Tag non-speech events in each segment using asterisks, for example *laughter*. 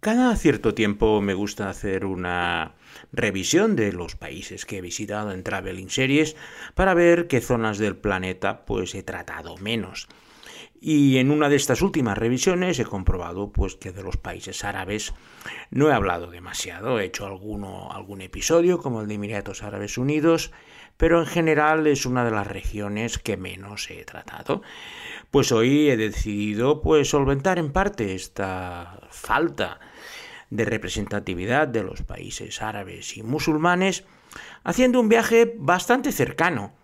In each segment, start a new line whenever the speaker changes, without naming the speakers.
Cada cierto tiempo me gusta hacer una revisión de los países que he visitado en Traveling Series para ver qué zonas del planeta pues he tratado menos. Y en una de estas últimas revisiones he comprobado pues que de los países árabes no he hablado demasiado, he hecho alguno, algún episodio como el de Emiratos Árabes Unidos, pero en general es una de las regiones que menos he tratado. Pues hoy he decidido pues solventar en parte esta falta de representatividad de los países árabes y musulmanes haciendo un viaje bastante cercano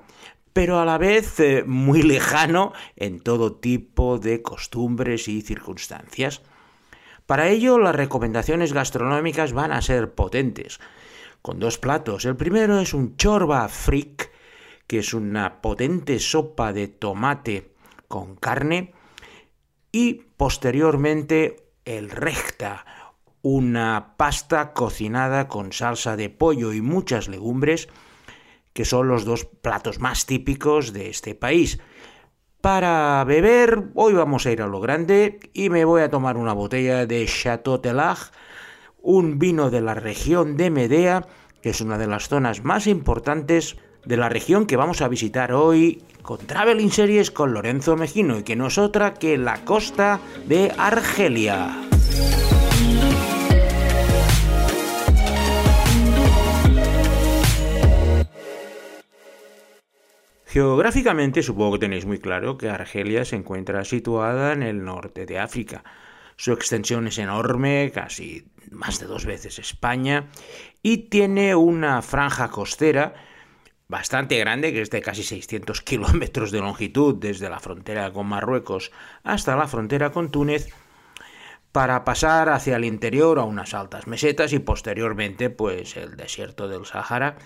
pero a la vez eh, muy lejano en todo tipo de costumbres y circunstancias. Para ello, las recomendaciones gastronómicas van a ser potentes, con dos platos. El primero es un chorba frik, que es una potente sopa de tomate con carne, y posteriormente el recta, una pasta cocinada con salsa de pollo y muchas legumbres, que son los dos platos más típicos de este país. Para beber, hoy vamos a ir a lo grande y me voy a tomar una botella de Chateau Telage, un vino de la región de Medea, que es una de las zonas más importantes de la región que vamos a visitar hoy con Traveling Series con Lorenzo Mejino y que no es otra que la costa de Argelia. Geográficamente supongo que tenéis muy claro que Argelia se encuentra situada en el norte de África. Su extensión es enorme, casi más de dos veces España, y tiene una franja costera bastante grande, que es de casi 600 *laughs* kilómetros de longitud desde la frontera con Marruecos hasta la frontera con Túnez, para pasar hacia el interior a unas altas mesetas y posteriormente pues el desierto del Sahara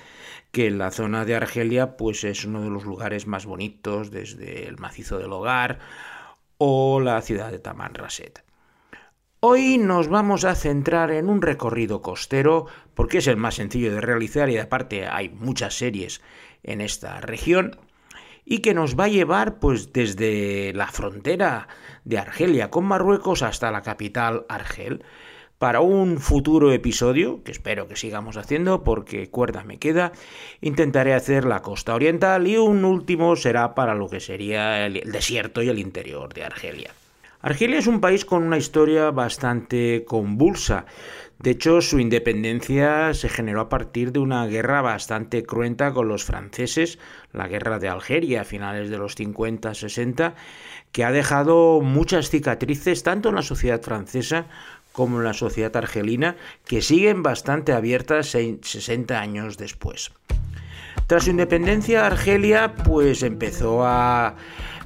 que la zona de Argelia pues es uno de los lugares más bonitos desde el macizo del hogar o la ciudad de Tamanrasset. Hoy nos vamos a centrar en un recorrido costero porque es el más sencillo de realizar y aparte hay muchas series en esta región y que nos va a llevar pues desde la frontera de Argelia con Marruecos hasta la capital Argel para un futuro episodio, que espero que sigamos haciendo porque cuerda me queda, intentaré hacer la costa oriental y un último será para lo que sería el, desierto y el interior de Argelia. Argelia es un país con una historia bastante convulsa. De hecho, su independencia se generó a partir de una guerra bastante cruenta con los franceses, la guerra de Algeria a finales de los 50-60, que ha dejado muchas cicatrices tanto en la sociedad francesa como en la sociedad argelina, que siguen bastante abiertas 60 años después. Tras su independencia, Argelia pues empezó a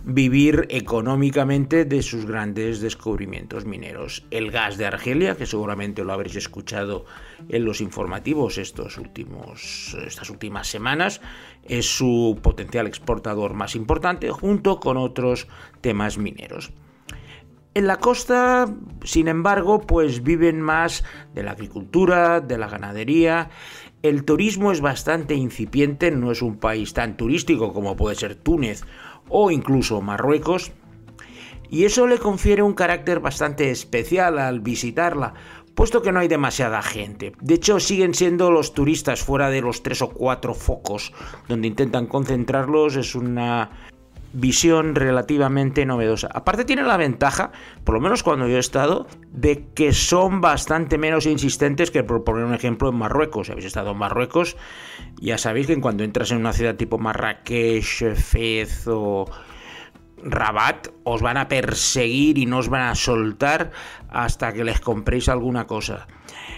vivir económicamente de sus grandes descubrimientos mineros. El gas de Argelia, que seguramente lo habréis escuchado en los informativos estos últimos, estas últimas semanas, es su potencial exportador más importante junto con otros temas mineros. En la costa, sin embargo, pues viven más de la agricultura, de la ganadería. El turismo es bastante incipiente, no es un país tan turístico como puede ser Túnez o incluso Marruecos. Y eso le confiere un carácter bastante especial al visitarla, puesto que no hay demasiada gente. De hecho, siguen siendo los turistas fuera de los tres o cuatro focos donde intentan concentrarlos. Es una visión relativamente novedosa. Aparte tiene la ventaja, por lo menos cuando yo he estado, de que son bastante menos insistentes que por poner un ejemplo en Marruecos. Si habéis estado en Marruecos, ya sabéis que cuando entras en una ciudad tipo Marrakech, Fez o Rabat, os van a perseguir y no os van a soltar hasta que les compréis alguna cosa.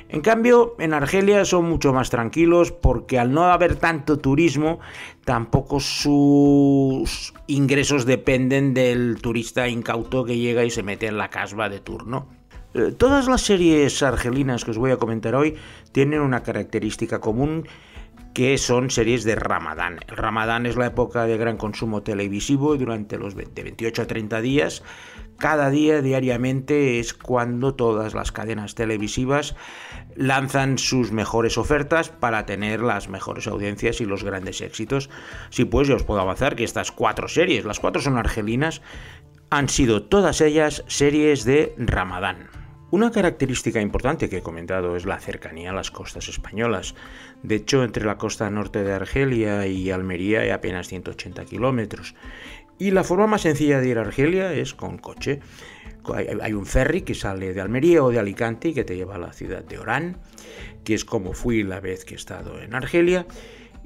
En cambio, en Argelia son mucho más tranquilos porque al no haber tanto turismo, tampoco sus ingresos dependen del turista incauto que llega y se mete en la casba de turno. Eh, todas las series argelinas que os voy a comentar hoy tienen una característica común que son series de Ramadán. El Ramadán es la época de gran consumo televisivo y durante los 28 a 30 días cada día, diariamente, es cuando todas las cadenas televisivas lanzan sus mejores ofertas para tener las mejores audiencias y los grandes éxitos. Sí, pues yo os puedo avanzar que estas cuatro series, las cuatro son argelinas, han sido todas ellas series de Ramadán. Una característica importante que he comentado es la cercanía a las costas españolas. De hecho, entre la costa norte de Argelia y Almería hay apenas 180 kilómetros. Y la forma más sencilla de ir a Argelia es con coche. Hay un ferry que sale de Almería o de Alicante y que te lleva a la ciudad de Orán, que es como fui la vez que he estado en Argelia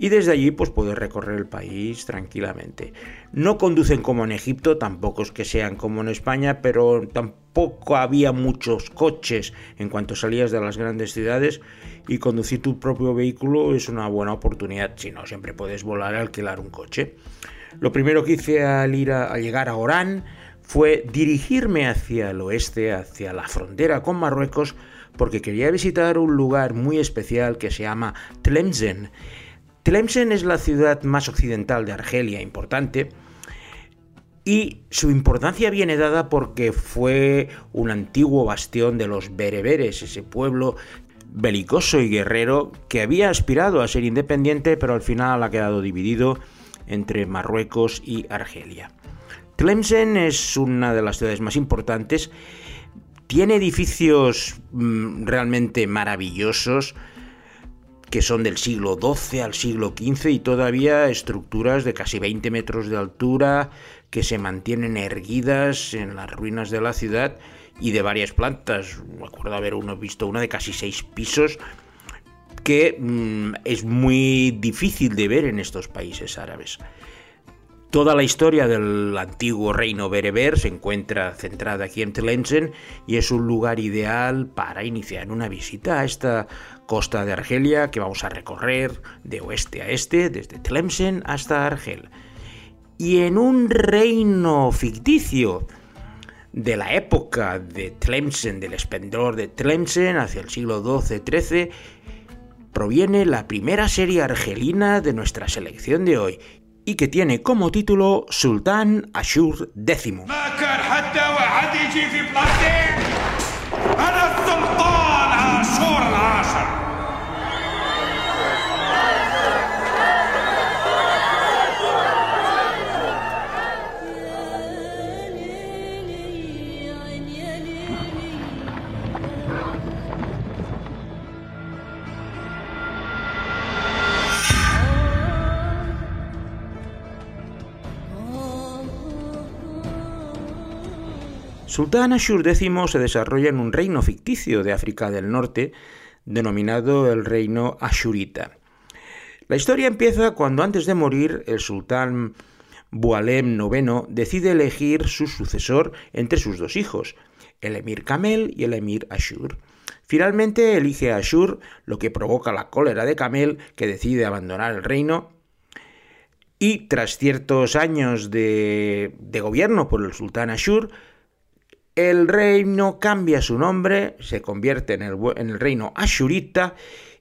y desde allí pues puedes recorrer el país tranquilamente. No conducen como en Egipto, tampoco es que sean como en España, pero tampoco había muchos coches en cuanto salías de las grandes ciudades y conducir tu propio vehículo es una buena oportunidad, si no siempre puedes volar y alquilar un coche. Lo primero que hice al ir a, llegar a Orán fue dirigirme hacia el oeste, hacia la frontera con Marruecos, porque quería visitar un lugar muy especial que se llama Tlemcen Tlemcen es la ciudad más occidental de Argelia, importante, y su importancia viene dada porque fue un antiguo bastión de los bereberes, ese pueblo belicoso y guerrero que había aspirado a ser independiente, pero al final ha quedado dividido entre Marruecos y Argelia. Tlemcen es una de las ciudades más importantes, tiene edificios mm, realmente maravillosos, que son del siglo XII al siglo XV y todavía estructuras de casi 20 metros de altura que se mantienen erguidas en las ruinas de la ciudad y de varias plantas. Me acuerdo haber uno visto una de casi seis pisos que mm, es muy difícil de ver en estos países árabes. Toda la historia del antiguo reino bereber se encuentra centrada aquí en Tlemcen y es un lugar ideal para iniciar una visita a esta costa de Argelia que vamos a recorrer de oeste a este, desde Tlemcen hasta Argel. Y en un reino ficticio de la época de Tlemcen, del esplendor de Tlemcen hacia el siglo XII-XIII, proviene la primera serie argelina de nuestra selección de hoy y que tiene como título Sultán Ashur X. Sultán Ashur X se desarrolla en un reino ficticio de África del Norte, denominado el reino Ashurita. La historia empieza cuando antes de morir el sultán Bualem IX decide elegir su sucesor entre sus dos hijos, el emir Kamel y el emir Ashur. Finalmente elige a Ashur, lo que provoca la cólera de Kamel, que decide abandonar el reino. Y tras ciertos años de, de gobierno por el sultán Ashur, el reino cambia su nombre, se convierte en el, reino ashurita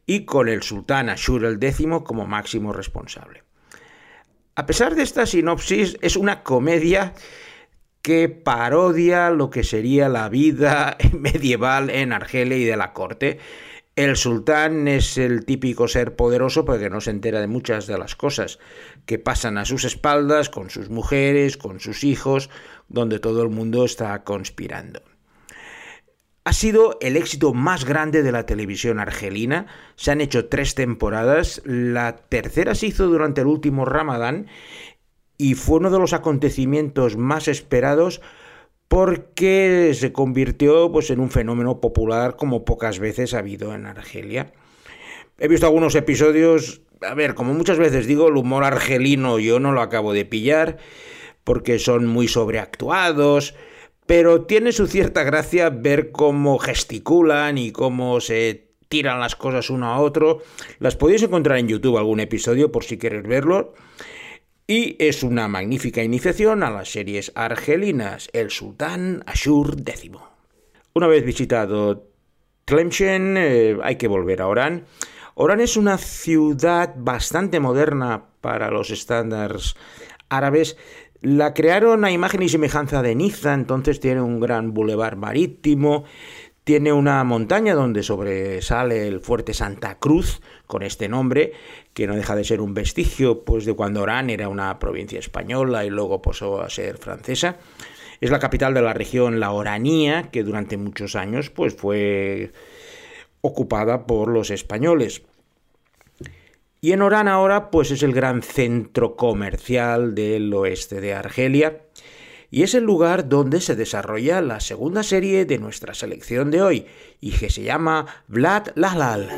y con el sultán Ashur el X como máximo responsable. A pesar de esta sinopsis, es una comedia que parodia lo que sería la vida *laughs* medieval en Argelia y de la corte. El sultán es el típico ser poderoso porque no se entera de muchas de las cosas que pasan a sus espaldas, con sus mujeres, con sus hijos, donde todo el mundo está conspirando. Ha sido el éxito más grande de la televisión argelina. Se han hecho tres temporadas. La tercera se hizo durante el último Ramadán y fue uno de los acontecimientos más esperados porque se convirtió pues, en un fenómeno popular como pocas veces ha habido en Argelia. He visto algunos episodios, a ver, como muchas veces digo, el humor argelino yo no lo acabo de pillar porque son muy sobreactuados, pero tiene su cierta gracia ver cómo gesticulan y cómo se tiran las cosas uno a otro. Las podéis encontrar en YouTube algún episodio por si queréis verlo. Y es una magnífica iniciación a las series argelinas, el sultán Ashur X. Una vez visitado Tlemcen, eh, hay que volver a Orán. Orán es una ciudad bastante moderna para los estándares árabes, la crearon a imagen y semejanza de Niza, entonces tiene un gran bulevar marítimo, tiene una montaña donde sobresale el fuerte Santa Cruz, con este nombre, que no deja de ser un vestigio pues, de cuando Orán era una provincia española y luego pasó a ser francesa. Es la capital de la región La Oranía, que durante muchos años pues, fue ocupada por los españoles. Y en Orán ahora pues es el gran centro comercial del oeste de Argelia. Y es el lugar donde se desarrolla la segunda serie de nuestra selección de hoy y que se llama Vlad Lahlal.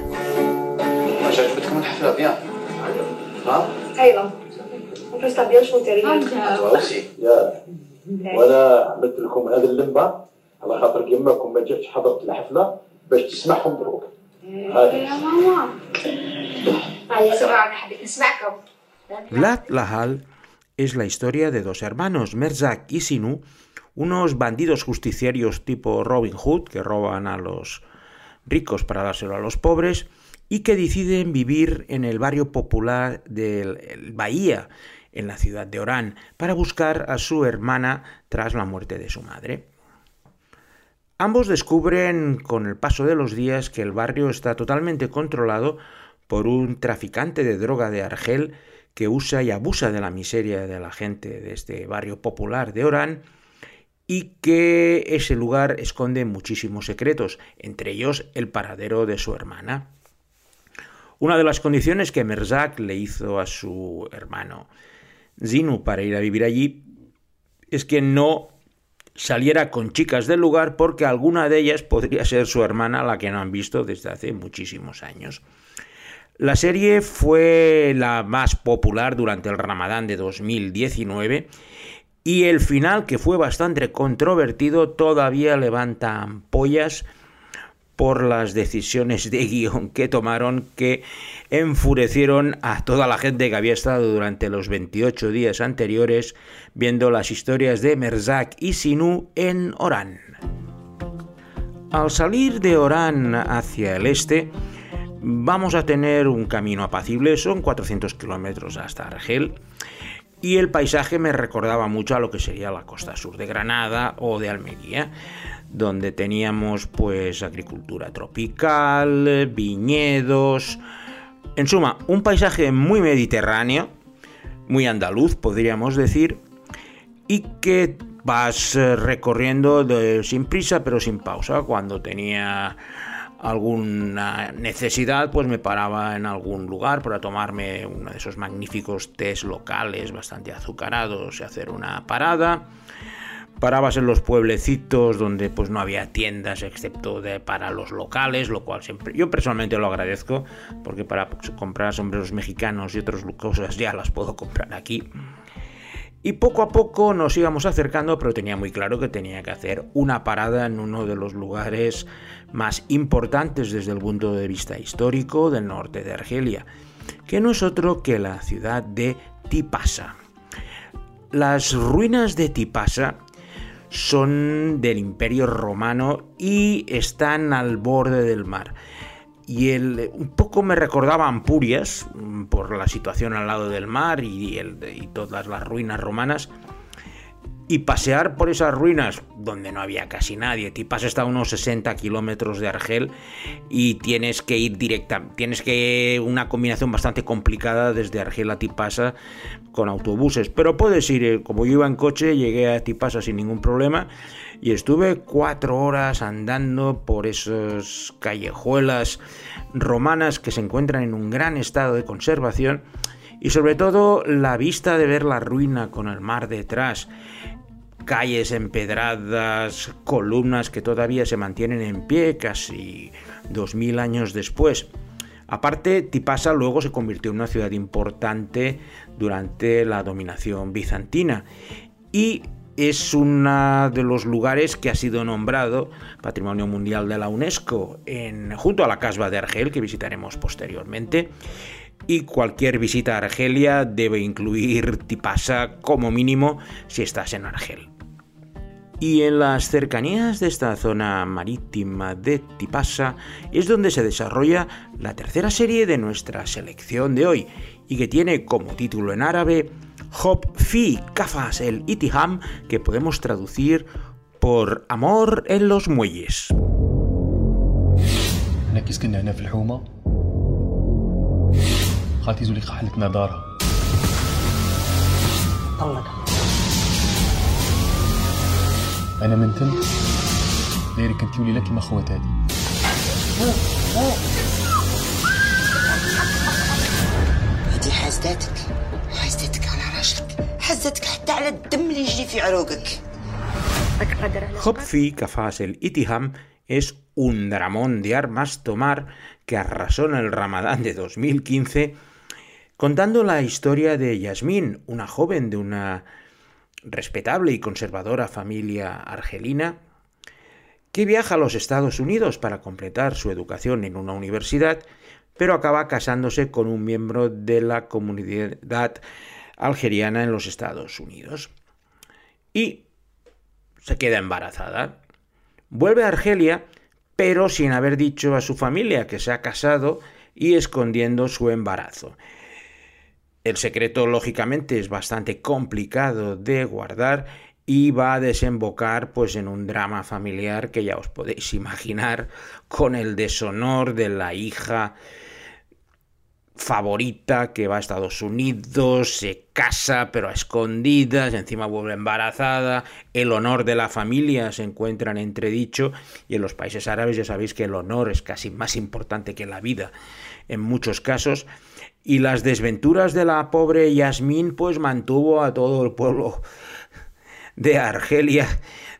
Vlad Lahal es la historia de dos hermanos, Merzak y Sinu, unos bandidos justiciarios tipo Robin Hood que roban a los ricos para dárselo a los pobres y que deciden vivir en el barrio popular del Bahía, en la ciudad de Orán, para buscar a su hermana tras la muerte de su madre. Ambos descubren con el paso de los días que el barrio está totalmente controlado por un traficante de droga de Argel que usa y abusa de la miseria de la gente de este barrio popular de Orán y que ese lugar esconde muchísimos secretos, entre ellos el paradero de su hermana. Una de las condiciones que Merzak le hizo a su hermano Zinu para ir a vivir allí es que no saliera con chicas del lugar porque alguna de ellas podría ser su hermana, la que no han visto desde hace muchísimos años. La serie fue la más popular durante el Ramadán de 2019 y el final, que fue bastante controvertido, todavía levanta ampollas por las decisiones de *laughs* guion que tomaron que enfurecieron a toda la gente que había estado durante los 28 días anteriores viendo las historias de Merzak y Sinu en Orán. Al salir de Orán hacia el este, Vamos a tener un camino apacible, son 400 kilómetros hasta Argel. Y el paisaje me recordaba mucho a lo que sería la costa sur de Granada o de Almería, donde teníamos pues agricultura tropical, viñedos, en suma, un paisaje muy mediterráneo, muy andaluz podríamos decir, y que vas recorriendo sin prisa pero sin pausa. Cuando tenía alguna necesidad, pues me paraba en algún lugar para tomarme uno de esos magníficos tés locales bastante azucarados y hacer una parada. Parabas en los pueblecitos donde pues no había tiendas excepto de, para los locales, lo cual siempre yo personalmente lo agradezco porque para comprar sombreros mexicanos y otras cosas ya las puedo comprar aquí. Y poco a poco nos íbamos acercando, pero tenía muy claro que tenía que hacer una parada en uno de los lugares más importantes desde el punto de vista histórico del norte de Argelia, que no es otro que la ciudad de Tipasa. Las ruinas de Tipasa son del Imperio Romano y están al borde del mar y un poco me recordaba Ampurias mm, por la situación al lado del mar y, y todas las ruinas romanas. Y pasear por esas ruinas donde no había casi nadie. Tipas está a unos 60 kilómetros de Argel y tienes que ir directa. Tienes que una combinación bastante complicada desde Argel a Tipasa con autobuses. Pero puedes ir, eh, como yo iba en coche, llegué a Tipasa sin ningún problema y estuve cuatro horas andando por esas callejuelas romanas que se encuentran en un gran estado de conservación y sobre todo la vista de ver la ruina con el mar detrás, calles empedradas, columnas que todavía se mantienen en pie casi dos mil años después. Aparte, Tipasa luego se convirtió en una ciudad importante durante la dominación bizantina y es uno de los lugares que ha sido nombrado Patrimonio Mundial de la UNESCO junto a la Casba de Argel, que visitaremos posteriormente. Y cualquier visita a Argelia debe incluir Tipasa como mínimo si estás en Argel. Y en las cercanías de esta zona marítima de Tipasa es donde se desarrolla la tercera serie de nuestra selección de hoy y que tiene como título en árabe Hop Fi Kafas el Itiham, que podemos traducir por Amor en los Muelles.
أنا من تم دايرك أنت وليلى كيما خواتاتي.
هذه حاسداتك حاسدتك على راسك. حاسدتك حتى على الدم اللي يجري في عروقك.
Hopfi Kafas el Itiham es un dramón de armas tomar que arrasó en el Ramadán de 2015 contando la historia de Yasmín, una joven de una respetable y conservadora familia argelina que viaja a los Estados Unidos para completar su educación en una universidad, pero acaba casándose con un miembro de la comunidad algeriana en los Estados Unidos. Y se queda embarazada. Vuelve a Argelia, pero sin haber dicho a su familia que se ha casado y escondiendo su embarazo. El secreto, lógicamente, es bastante complicado de guardar y va a desembocar pues en un drama familiar que ya os podéis *laughs* imaginar con el deshonor de la hija favorita que va a Estados Unidos, se casa pero a escondidas, encima vuelve embarazada, el honor de la familia se encuentra en entredicho y en los países árabes ya sabéis que el honor es casi más importante que la vida en muchos casos. Y las desventuras de la pobre Yasmín pues mantuvo a todo el pueblo de Argelia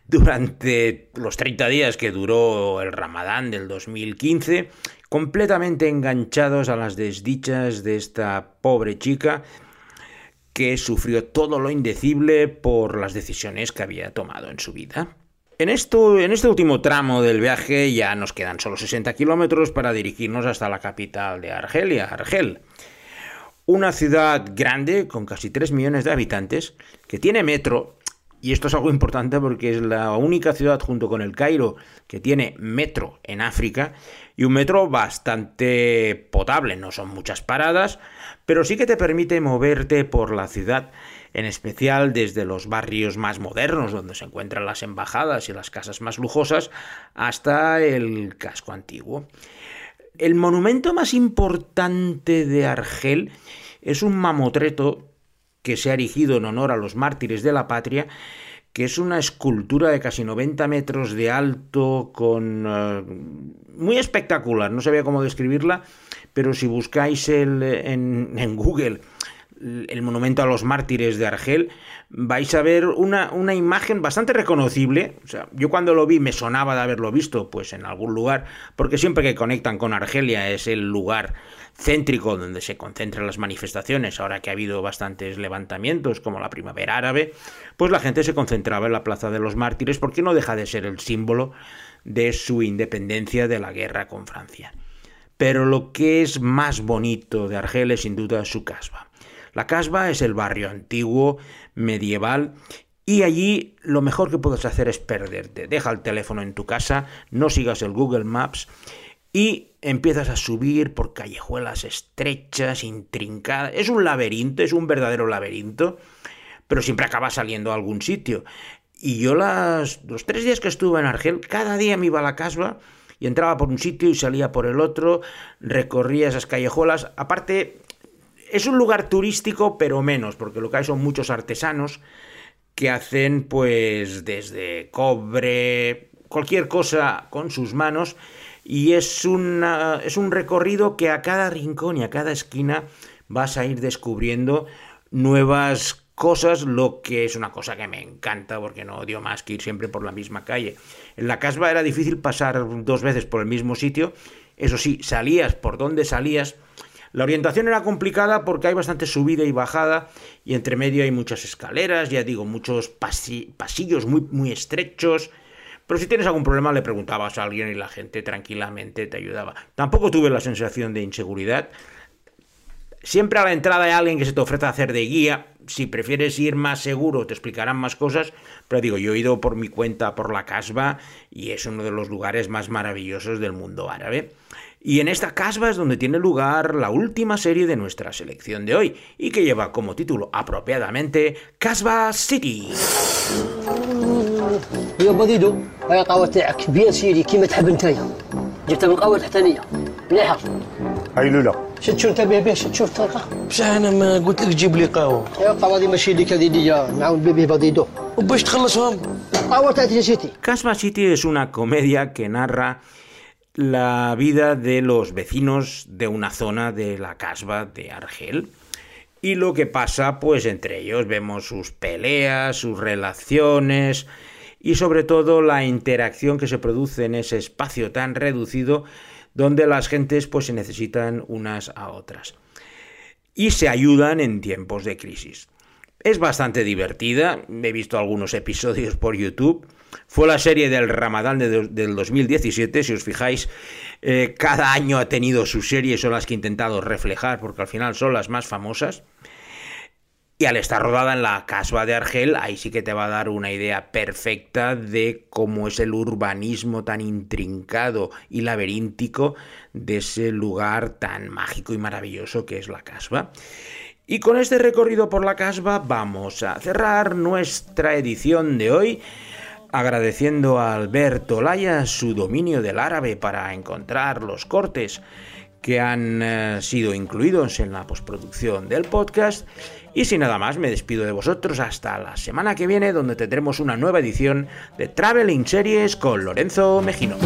durante los 30 días que duró el Ramadán del 2015, completamente enganchados a las desdichas de esta pobre chica que sufrió todo lo indecible por las decisiones que había tomado en su vida. En, esto, en este último tramo del viaje ya nos quedan solo 60 kilómetros para dirigirnos hasta la capital de Argelia, Argel. Una ciudad grande con casi 3 millones de habitantes que tiene metro y esto es algo importante porque es la única ciudad junto con el Cairo que tiene metro en África y un metro bastante potable, no son muchas paradas, pero sí que te permite moverte por la ciudad, en especial desde los barrios más modernos donde se encuentran las embajadas y las casas más lujosas hasta el casco antiguo. El monumento más importante de Argel es un mamotreto que se ha erigido en honor a los mártires de la patria, que es una escultura de casi 90 metros de alto, con eh, muy espectacular, no sabía cómo describirla, pero si buscáis el, en, en Google el monumento a los mártires de Argel, vais a ver una, una, imagen bastante reconocible. O sea, yo cuando lo vi me sonaba de haberlo visto pues en algún lugar, porque siempre que conectan con Argelia es el lugar céntrico donde se concentran las manifestaciones, ahora que ha habido bastantes levantamientos como la primavera árabe, pues la gente se concentraba en la Plaza de los Mártires porque no deja de ser el símbolo de su independencia de la guerra con Francia. Pero lo que es más bonito de Argel es sin duda su casba. La casba es el barrio antiguo, medieval, y allí lo mejor que puedes hacer es perderte. Deja el teléfono en tu casa, no sigas el Google Maps y empiezas a subir por callejuelas estrechas, intrincadas. Es un laberinto, es un verdadero laberinto, pero siempre acaba saliendo a algún sitio. Y yo las, los tres días que estuve en Argel, cada día me iba a la casba y entraba por un sitio y salía por el otro, recorría esas callejuelas. Aparte, es un lugar turístico, pero menos, porque lo que hay son muchos artesanos que hacen pues desde cobre, cualquier cosa con sus manos, y es, una, es un recorrido que a cada rincón y a cada esquina vas a ir descubriendo nuevas cosas, lo que es una cosa que me encanta porque no odio más que ir siempre por la misma calle. En la casba era difícil pasar dos veces por el mismo sitio, eso sí, salías por donde salías, la orientación era complicada porque hay bastante subida y bajada y entre medio hay muchas escaleras, ya digo, muchos pasillos muy, muy estrechos. Pero si tienes algún problema le preguntabas a alguien y la gente tranquilamente te ayudaba. Tampoco tuve la sensación de inseguridad. Siempre a la entrada hay alguien que se te ofrece hacer de guía. Si prefieres ir más seguro, te explicarán más cosas. Pero digo, yo he ido por mi cuenta por la Casba y es uno de los lugares más maravillosos del mundo árabe. Y en esta casba es donde tiene lugar la última serie de nuestra selección de hoy y que lleva como título apropiadamente Casba City.
يا بديدو هاي قهوة تاعك كبير سيدي كيما تحب نتايا جبتها من قهوة تحتانية مليحة
هاي لولا
شد شو انت به شد شوف تلقى
بصح انا ما قلت لك جيب لي قهوه
يا قهوة دي ماشي لك هذه دي نعاون بيه بديدو
وباش تخلصهم
Casbah City es una comedia que narra la vida de los vecinos de una zona de la casba de Argel y lo que pasa pues entre ellos vemos sus peleas, sus relaciones y sobre todo la interacción que se produce en ese espacio tan reducido donde las gentes pues se necesitan unas a otras y se ayudan en tiempos de crisis. Es bastante divertida, he visto algunos episodios por YouTube. Fue la serie del Ramadán del 2017, si os fijáis, eh, cada año ha tenido su serie, son las que he intentado reflejar, porque al final son las más famosas. Y al estar rodada en la casba de Argel, ahí sí que te va a dar una idea perfecta de cómo es el urbanismo tan intrincado y laberíntico de ese lugar tan mágico y maravilloso que es la casba. Y con este recorrido por la casba vamos a cerrar nuestra edición de hoy agradeciendo a Alberto Laya su dominio del árabe para encontrar los cortes que han eh, sido incluidos en la postproducción del podcast. Y sin nada más, me despido de vosotros hasta la semana que viene, donde tendremos una nueva edición de Traveling Series con Lorenzo Mejino.